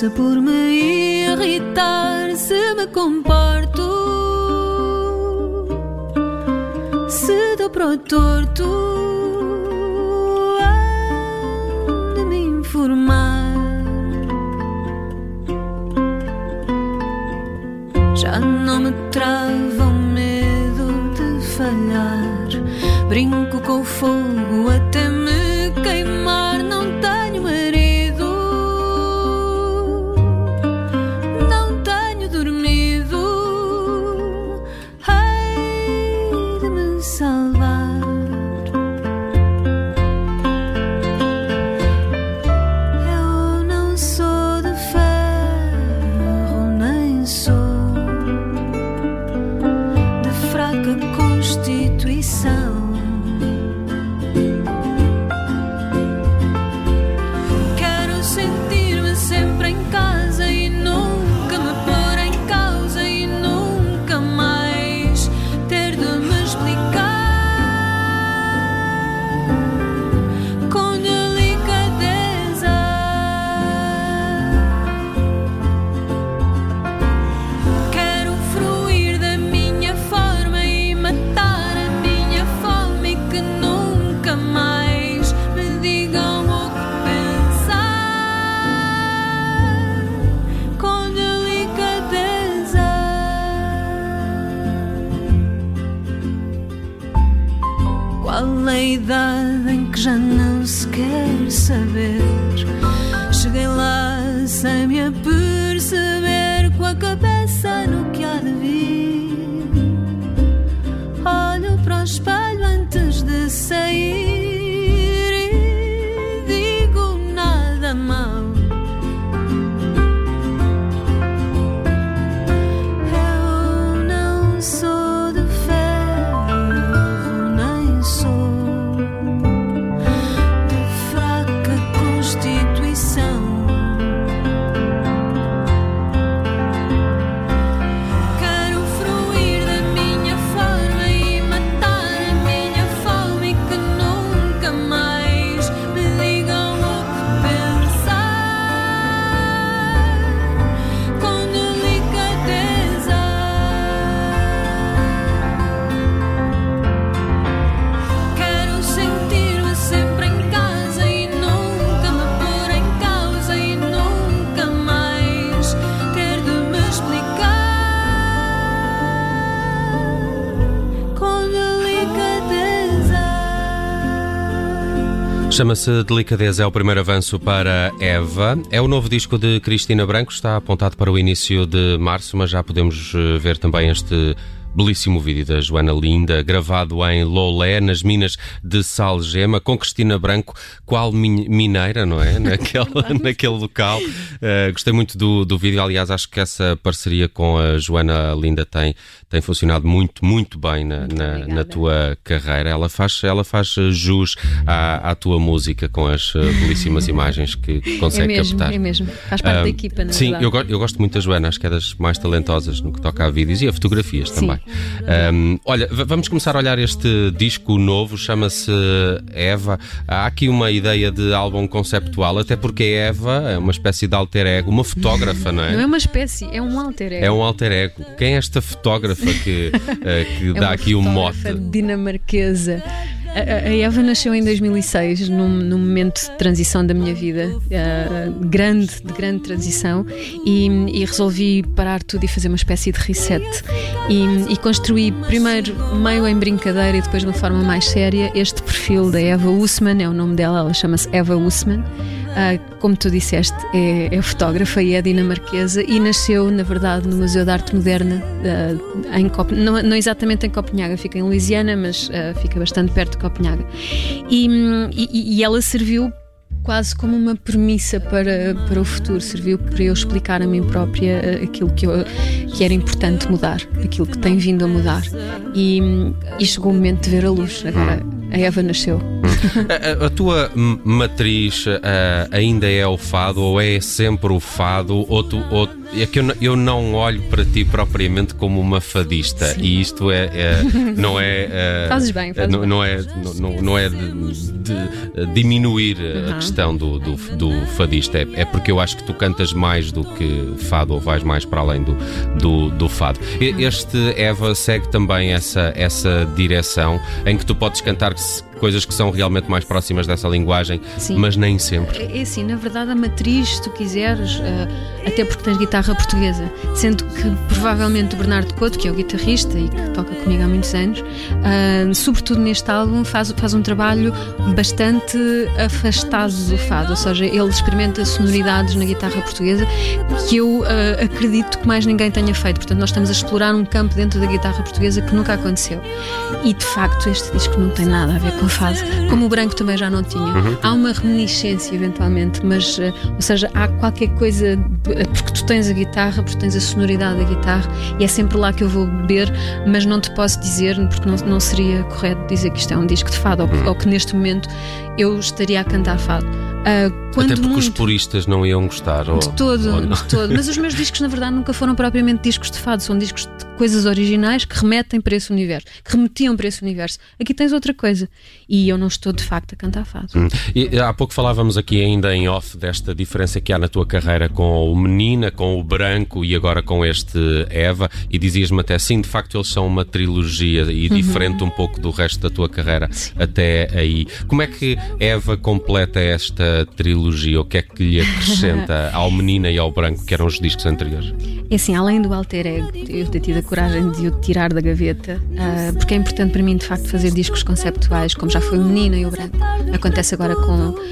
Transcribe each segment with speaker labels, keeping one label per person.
Speaker 1: Graça por me irritar, se me comporto, se dou para o torto, há de me informar. Já não me trava o medo de falhar. Brinco com o fogo até me
Speaker 2: Chama-se Delicadeza, é o primeiro avanço para Eva. É o novo disco de Cristina Branco, está apontado para o início de março, mas já podemos eh, ver também este belíssimo vídeo da Joana Linda, gravado em Lolé, nas minas de Salgema, com Cristina Branco, qual min- mineira, não é? Naquele, naquele local. Eh, gostei muito do, do vídeo, aliás, acho que essa parceria com a Joana Linda tem, tem funcionado muito, muito bem na, na,
Speaker 3: obrigada.
Speaker 2: na tua carreira. Ela faz, ela faz eh, jus à, à tua música com as eh, belíssimas imagens que que
Speaker 3: É
Speaker 2: consegue
Speaker 3: mesmo,
Speaker 2: captar.
Speaker 3: é mesmo. Faz parte
Speaker 2: Ah,
Speaker 3: da equipa, na
Speaker 2: Sim,
Speaker 3: verdade.
Speaker 2: eu, eu gosto muito da Joana, acho que é das mais talentosas no que toca a vídeos e a fotografias
Speaker 3: Sim.
Speaker 2: também. Ahm, olha, vamos começar a olhar este disco novo, chama-se Eva. Há aqui uma ideia de álbum conceptual, até porque a Eva é uma espécie de alter ego, uma fotógrafa, não é?
Speaker 3: Não é uma espécie, é um alter ego.
Speaker 2: É um alter ego. Quem é esta fotógrafa que, eh, que
Speaker 3: É
Speaker 2: dá aqui o mote?
Speaker 3: fotógrafa dinamarquesa. A, Eva nasceu em 2006, num, num momento de transição da minha vida, eh, grande, de grande transição, e, e resolvi parar tudo e fazer uma espécie de reset. E, e construí primeiro meio em brincadeira e depois de uma forma mais séria este perfil da Eva Usman, é o nome dela, ela chama-se Eva Usman. Ah, como tu disseste, é, é fotógrafa e é dinamarquesa e nasceu, na verdade, no Museu de Arte Moderna, ah, em Cop não, não exatamente em Copenhaga, fica em Louisiana, mas ah, fica bastante perto de Copenhaga. E, hum, e- e ela serviu
Speaker 1: quase como uma premissa para, para o futuro, serviu para eu explicar a mim própria aquilo que, eu, que era importante mudar, aquilo que tem vindo a mudar. E, e chegou o momento de ver a luz. Agora a Eva nasceu.
Speaker 2: A, a, tua matriz uh, ainda é o fado ou é sempre o fado? Ou, tu, ou é que eu, eu não olho para ti propriamente como uma fadista. Sim. e isto é, é não é
Speaker 1: uh, fazes bem, fazes
Speaker 2: não,
Speaker 1: bem.
Speaker 2: não é não, não é de, de diminuir a questão do, do, do fadista. É, é, porque eu acho que tu cantas mais do que fado ou vais mais para além do, do, do fado. Este Eva segue também essa essa direção em que tu podes cantar coisas que são realmente mais próximas dessa linguagem, Sim. mas nem sempre.
Speaker 1: É, é assim, na verdade, a matriz, se tu quiseres, uh, até porque tens guitarra portuguesa, sendo que provavelmente o Bernardo Couto, que é o guitarrista e que toca comigo há muitos anos, uh, sobretudo neste álbum, faz, faz um trabalho bastante afastado do fado, ou seja, ele experimenta sonoridades na guitarra portuguesa que eu uh, acredito que mais ninguém tenha feito. Portanto, nós estamos a explorar um campo dentro da guitarra portuguesa que nunca aconteceu. E de facto, este disco não tem nada a ver com fase, como o branco também já não tinha. Uhum. Há uma reminiscência, eventualmente, mas, uh, ou seja, há qualquer coisa, de, uh, porque tu tens a guitarra, porque tens a sonoridade da guitarra, e é sempre lá que eu vou beber, mas não te posso dizer, porque não, não seria correto dizer que isto é um disco de fado, ou, uhum. ou que neste momento eu estaria a cantar fado.
Speaker 2: Uh, Até porque muito... os puristas não iam gostar. Ou...
Speaker 1: De todo, de todo. Mas os meus discos, na verdade, nunca foram propriamente discos de fado, são discos de coisas originais que remetem para esse universo, que remetiam para esse universo. Aqui tens outra coisa. E eu não estou de facto a cantar fado. Hum.
Speaker 2: E, há pouco falávamos aqui ainda em off desta diferença que há na tua carreira com o Menina, com o Branco e agora com este Eva, e dizias-me até sim, de facto eles são uma trilogia e uhum. diferente um pouco do resto da tua carreira sim. até aí. Como é que Eva completa esta trilogia? O que é que lhe acrescenta ao Menina e ao Branco, que eram os discos anteriores?
Speaker 1: É assim, além do alter ego, eu ter tido a coragem de o tirar da gaveta, uh, porque é importante para mim, de facto, fazer discos conceptuais, como já foi o Menina e o Branco. Acontece agora com, uh,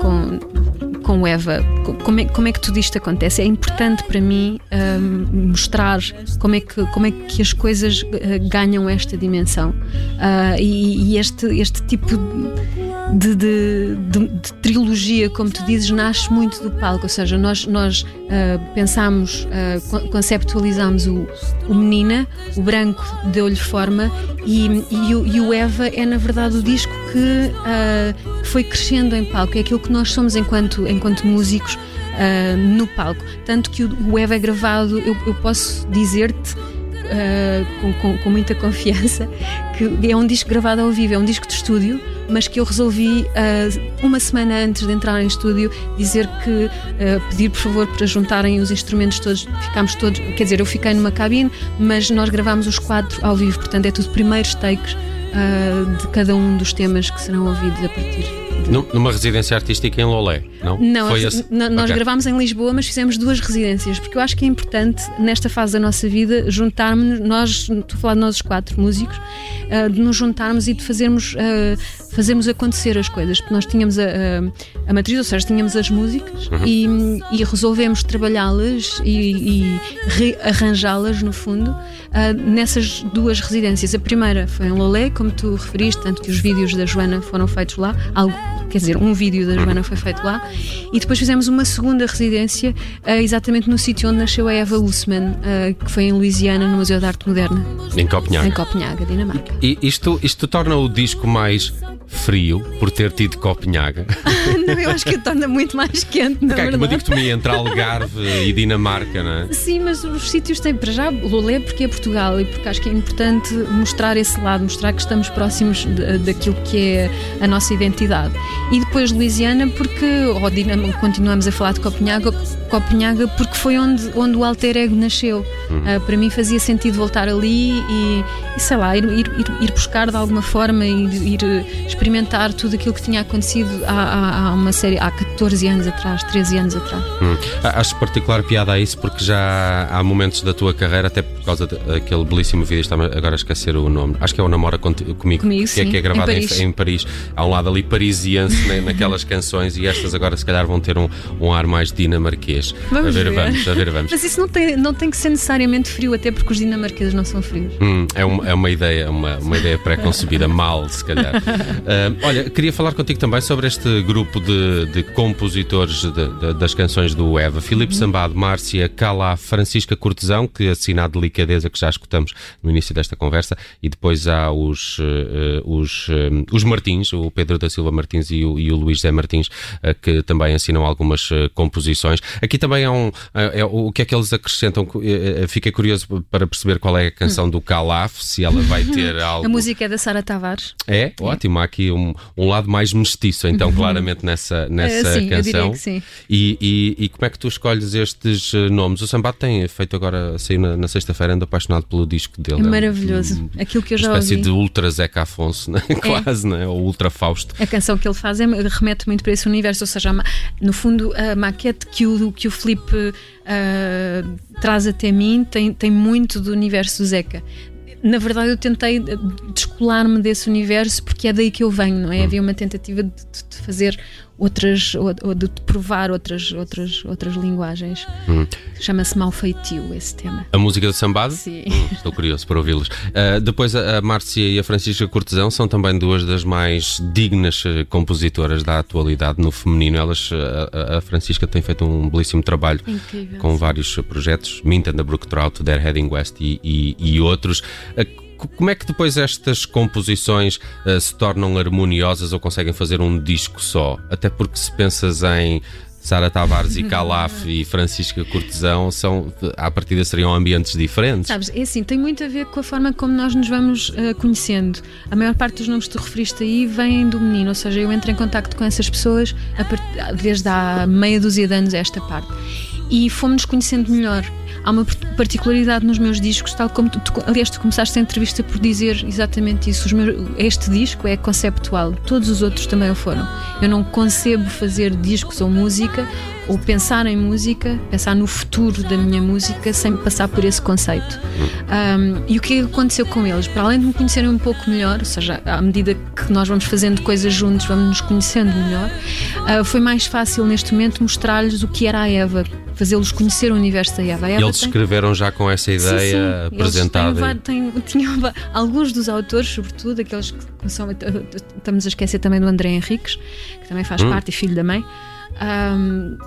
Speaker 1: com, com Eva. Como é, como é que tudo isto acontece? É importante para mim uh, mostrar como é, que, como é que as coisas ganham esta dimensão. e, e este, este tipo de de, de, de, de, trilogia, como tu dizes, nasce muito do palco, ou seja, nós, nós uh, pensamos, uh, conceptualizamos o, o Menina, o branco deu-lhe forma e, e, o, e, o, Eva é na verdade o disco que, uh, foi crescendo em palco, é aquilo que nós somos enquanto, enquanto músicos no palco. Tanto que o, o Eva é gravado, eu, eu posso dizer-te com, com, com, muita confiança que é um disco gravado ao vivo, é um disco de estúdio, mas que eu resolvi uh, uma semana antes de entrar em estúdio dizer que uh, pedir por favor para juntarem os instrumentos todos, ficámos todos, quer dizer, eu fiquei numa cabine, mas nós gravámos os quatro ao vivo, portanto é tudo primeiros takes de cada um dos temas que serão ouvidos a partir
Speaker 2: numa residência artística em Lolé, não?
Speaker 1: Não, Foi esse... nós okay. gravámos em Lisboa, mas fizemos duas residências, porque eu acho que é importante, nesta fase da nossa vida, juntarmos, nós, estou a falar de nós os quatro músicos, uh, de nos juntarmos e de fazermos, uh, fazermos acontecer as coisas, porque nós tínhamos a, a, a matriz, ou seja, tínhamos as músicas uhum. e, e, resolvemos trabalhá-las e, e rearranjá-las, no fundo, uh, nessas duas residências. A primeira foi em Lolé, como tu referiste, tanto que os vídeos da Joana foram feitos lá, algo quer dizer, um vídeo da Joana foi feito lá, e depois fizemos uma segunda residência uh, exatamente no sítio onde nasceu a Eva Usman, uh, que foi em Louisiana, no Museu de Arte Moderna.
Speaker 2: Em Copenhague.
Speaker 1: Em Copenhague, Dinamarca.
Speaker 2: E isto, isto torna o disco mais frio por ter tido Copenhaga?
Speaker 1: não, eu acho que torna muito mais quente, na
Speaker 2: verdade. É uma dicotomia entre Algarve e Dinamarca, não é?
Speaker 1: Sim, mas os sítios têm, para já, Lolé porque é Portugal e porque acho que é importante mostrar esse lado, mostrar que estamos próximos de, daquilo que é a nossa identidade. E depois Louisiana porque, ou Dinam continuamos a falar de Copenhaga, Copenhaga porque foi onde, onde o alter ego nasceu. Uhum. Uh, para mim fazia sentido voltar ali e, e sei lá, ir, ir, ir, buscar de alguma forma e ir, ir experimentar tudo aquilo que tinha acontecido há, há, há, uma série, há 14 anos atrás, 13 anos atrás.
Speaker 2: Hum. Acho particular piada a isso porque já há momentos da tua carreira, até por causa daquele belíssimo vídeo, está agora a esquecer o nome, acho que é o Namora Comigo,
Speaker 1: comigo
Speaker 2: que, é, que é gravado em Paris. Em, em Paris. Há um lado ali parisiense né, naquelas canções e estas agora se calhar vão ter um, um ar mais dinamarquês.
Speaker 1: Vamos
Speaker 2: a ver,
Speaker 1: ver.
Speaker 2: vamos, a ver, vamos.
Speaker 1: Mas isso não tem, não tem que ser necessário necessariamente frio, até porque os dinamarqueses não são frios.
Speaker 2: Hum, é, uma, é uma ideia, uma, uma ideia pré-concebida, mal, se calhar. Uh, olha, queria falar contigo também sobre este grupo de, de compositores de, de, das canções do Eva. Filipe uhum. Sambado, Márcia Cala, Francisca Cortesão, que assina a delicadeza que já escutamos no início desta conversa, e depois há os, uh, os, uh, os Martins, o Pedro da Silva Martins e o, e o Luís Zé Martins, que também assinam algumas composições. Aqui também é um. É, o que é que eles acrescentam? Fiquei curioso para perceber qual é a canção do Calaf, se ela vai ter algo.
Speaker 1: A música é da Sara Tavares.
Speaker 2: É? é? Ótimo, há aqui um, um lado mais mestiço, então, uhum. claramente, nessa, nessa
Speaker 1: sim,
Speaker 2: canção.
Speaker 1: Sim.
Speaker 2: E, e, e, como é que tu escolhes estes eh, nomes? O Sambat tem feito agora, saiu na, na sexta-feira, ando apaixonado pelo disco dele.
Speaker 1: É maravilhoso. Um, Aquilo que eu já
Speaker 2: uma espécie
Speaker 1: ouvi.
Speaker 2: de Ultra Zeca Afonso, né? quase, né? ou Ultra Fausto.
Speaker 1: A canção que ele faz é, remete muito para esse universo, ou seja, no fundo, a maquete que o, que o Felipe uh, traz até mim tem, tem muito do universo do Zeca na verdade eu tentei descolar-me desse universo porque é daí que eu venho, não é? Hum. Havia uma tentativa de, de fazer outras ou, de provar outras outras outras linguagens. Hum. Chama-se Malfeitio esse tema.
Speaker 2: A música do sambado?
Speaker 1: Sim.
Speaker 2: Hum, estou curioso para ouvi-los. Uh, depois a, a Márcia e a Francisca Cortesão são também duas das mais dignas eh, compositoras da atualidade no feminino. Elas a, a Francisca tem feito um belíssimo trabalho
Speaker 1: Incrível,
Speaker 2: com sim. vários projetos, Mint and the Brook Trout, They're Heading West e, e, e outros. Como é que depois estas composições uh, se tornam harmoniosas ou conseguem fazer um disco só? Até porque se pensas em Sara Tavares e Calaf e Francisca Cortesão são, à partida seriam ambientes diferentes.
Speaker 1: Sabes, é assim, tem muito a ver com a forma como nós nos vamos uh, conhecendo. A maior parte dos nomes que tu referiste aí vêm do menino, ou seja, eu entro em contato com essas pessoas desde há meia dúzia de anos a esta parte. E fomos-nos conhecendo melhor há uma particularidade nos meus discos, tal como tu, aliás, tu começaste a entrevista por dizer exatamente isso. Meus, este disco é conceptual, todos os outros também o foram. Eu não concebo fazer discos ou música ou pensar em música, pensar no futuro da minha música sem passar por esse conceito. Um, e o que aconteceu com eles? Para além de me conhecerem um pouco melhor, ou seja, à medida que nós vamos fazendo coisas juntos, vamos nos conhecendo melhor, uh, foi mais fácil neste momento mostrar-lhes o que era a Eva, fazê-los conhecer o universo da Eva.
Speaker 2: Eva eles tem... escreveram já com essa ideia sim, sim. apresentada.
Speaker 1: Têm, tinham, alguns dos autores, sobretudo aqueles que são. Estamos a esquecer também do André Henriques, que também faz hum. parte e filho da mãe, um,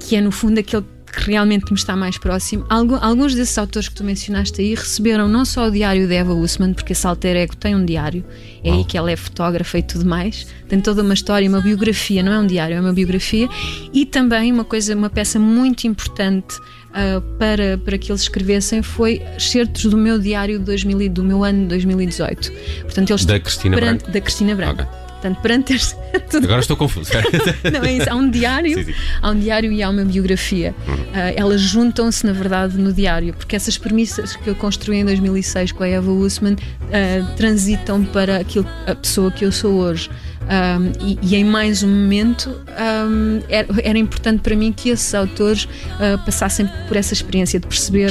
Speaker 1: que é no fundo aquele que realmente me está mais próximo. Alguns desses autores que tu mencionaste aí receberam não só o diário de Eva Usman, porque esse alter ego tem um diário, é aí que ela é fotógrafa e tudo mais, tem toda uma história, uma biografia, não é um diário, é uma biografia, e também uma coisa, uma peça muito importante uh, para, para que eles escrevessem foi excertos do meu diário de 2000, do meu ano de 2018.
Speaker 2: Portanto, eles da Cristina Branco.
Speaker 1: Da Cristina Branco. Okay. Portanto, perante este...
Speaker 2: Agora estou confuso.
Speaker 1: não, é isso. Há um diário, sim, sim. há um diário e há uma biografia. Uhum. Uh, elas juntam-se, na verdade, no diário, porque essas premissas que eu construí em 2006 com a Eva Usman uh, transitam para aquilo, a pessoa que eu sou hoje. Um, e, e, em mais um momento um, era, era, importante para mim que esses autores uh, passassem por essa experiência de perceber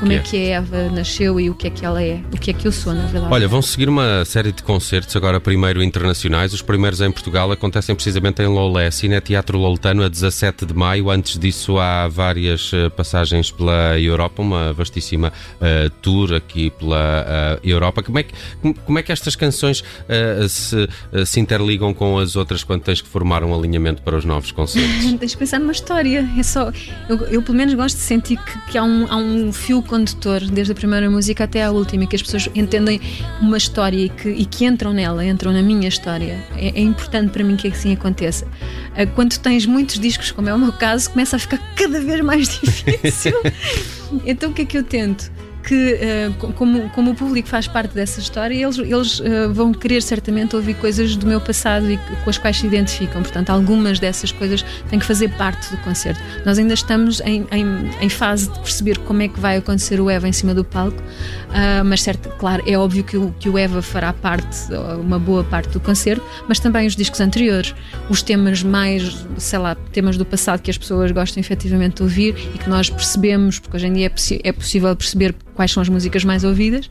Speaker 1: como é. é que a Eva nasceu e o que é que ela é, o que é que eu sou, na verdade.
Speaker 2: Olha, vão seguir uma série de concertos agora primeiro internacionais. Os primeiros em Portugal acontecem precisamente em Loulé, Cine Teatro Loletano, a 17 de maio. Antes disso há várias uh, passagens pela Europa, uma vastíssima uh, tour aqui pela Europa. Como é, que, como é que estas canções se, se interligam interligam com as outras quando tens que formar um alinhamento para os novos concertos?
Speaker 1: tens de pensar numa história. É só, eu, eu, pelo menos gosto de sentir que, que há, um, há, um, fio condutor desde a primeira música até à última e que as pessoas entendem uma história e que, e que entram nela, entram na minha história. É, é importante para mim que assim aconteça. Ah, quando tens muitos discos, como é o meu caso, começa a ficar cada vez mais difícil. então o que é que eu tento? Que, uh, como, como o público faz parte dessa história, eles, eles uh, vão querer certamente ouvir coisas do meu passado e com as quais se identificam. Portanto, algumas dessas coisas têm que fazer parte do concerto. Nós ainda estamos em, em, em fase de perceber como é que vai acontecer o Eva em cima do palco, uh, mas certo, claro, é óbvio que o, que o Eva fará parte, uma boa parte do concerto, mas também os discos anteriores, os temas mais, sei lá, temas do passado que as pessoas gostam efetivamente de ouvir e que nós percebemos, porque hoje em dia é, é possível perceber quais são as músicas mais ouvidas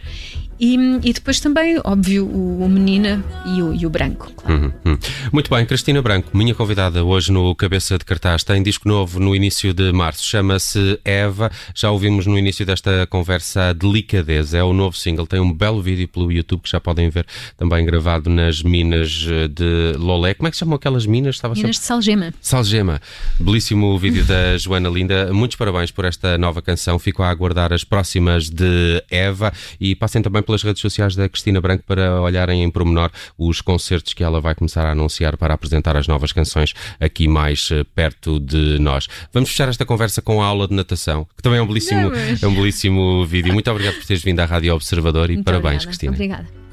Speaker 4: E, e depois também, óbvio, o, o menina e o, e o branco. Claro.
Speaker 2: Uhum, uhum. Muito bem, Cristina Branco, minha convidada hoje no Cabeça de Cartaz, tem disco novo no início de março, chama-se Eva. Já ouvimos no início desta conversa a Delicadeza, é o novo single, tem um belo vídeo pelo YouTube que já podem ver, também gravado nas minas eh, de Lolé. Como é que se chamam aquelas minas?
Speaker 4: Estava minas de Salgema.
Speaker 2: Salgema. Belíssimo vídeo da Joana Linda. Muitos parabéns por esta nova canção. Fico a aguardar as próximas de Eva e passem também pelas redes sociais da Cristina Branco para olharem em promenor os concertos que ela vai começar a anunciar para apresentar as novas canções aqui mais eh, perto de nós. Vamos fechar esta conversa com a aula de natação, que também é um belíssimo, é um belíssimo vídeo. Muito obrigado por teres vindo à Rádio Observador e
Speaker 4: Muito
Speaker 2: parabéns,
Speaker 4: obrigada.
Speaker 2: Cristina.
Speaker 4: Obrigada.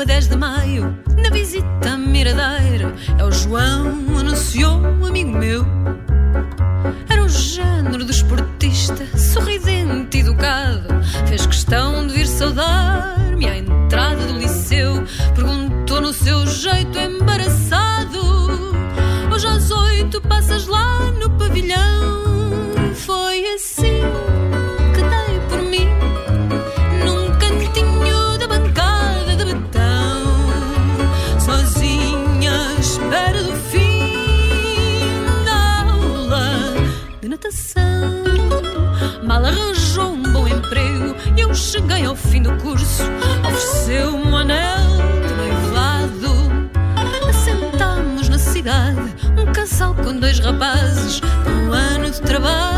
Speaker 1: A 10 de maio, na visita Miradeira. É o João, anunciou um amigo meu. Era o género do esportista, sorridente e educado. Fez questão de vir saudar-me à entrada do liceu. Perguntou no seu jeito com dois rapazes um ano de trabalho,